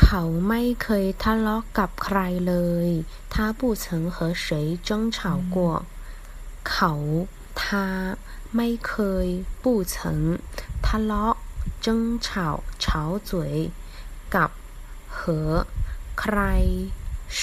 เขาไม่เคยทะเลาะกับใครเลย他不曾和谁争吵过เขา他ไม่เคย不曾ทะเลาะ争吵吵嘴กับ和ใคร谁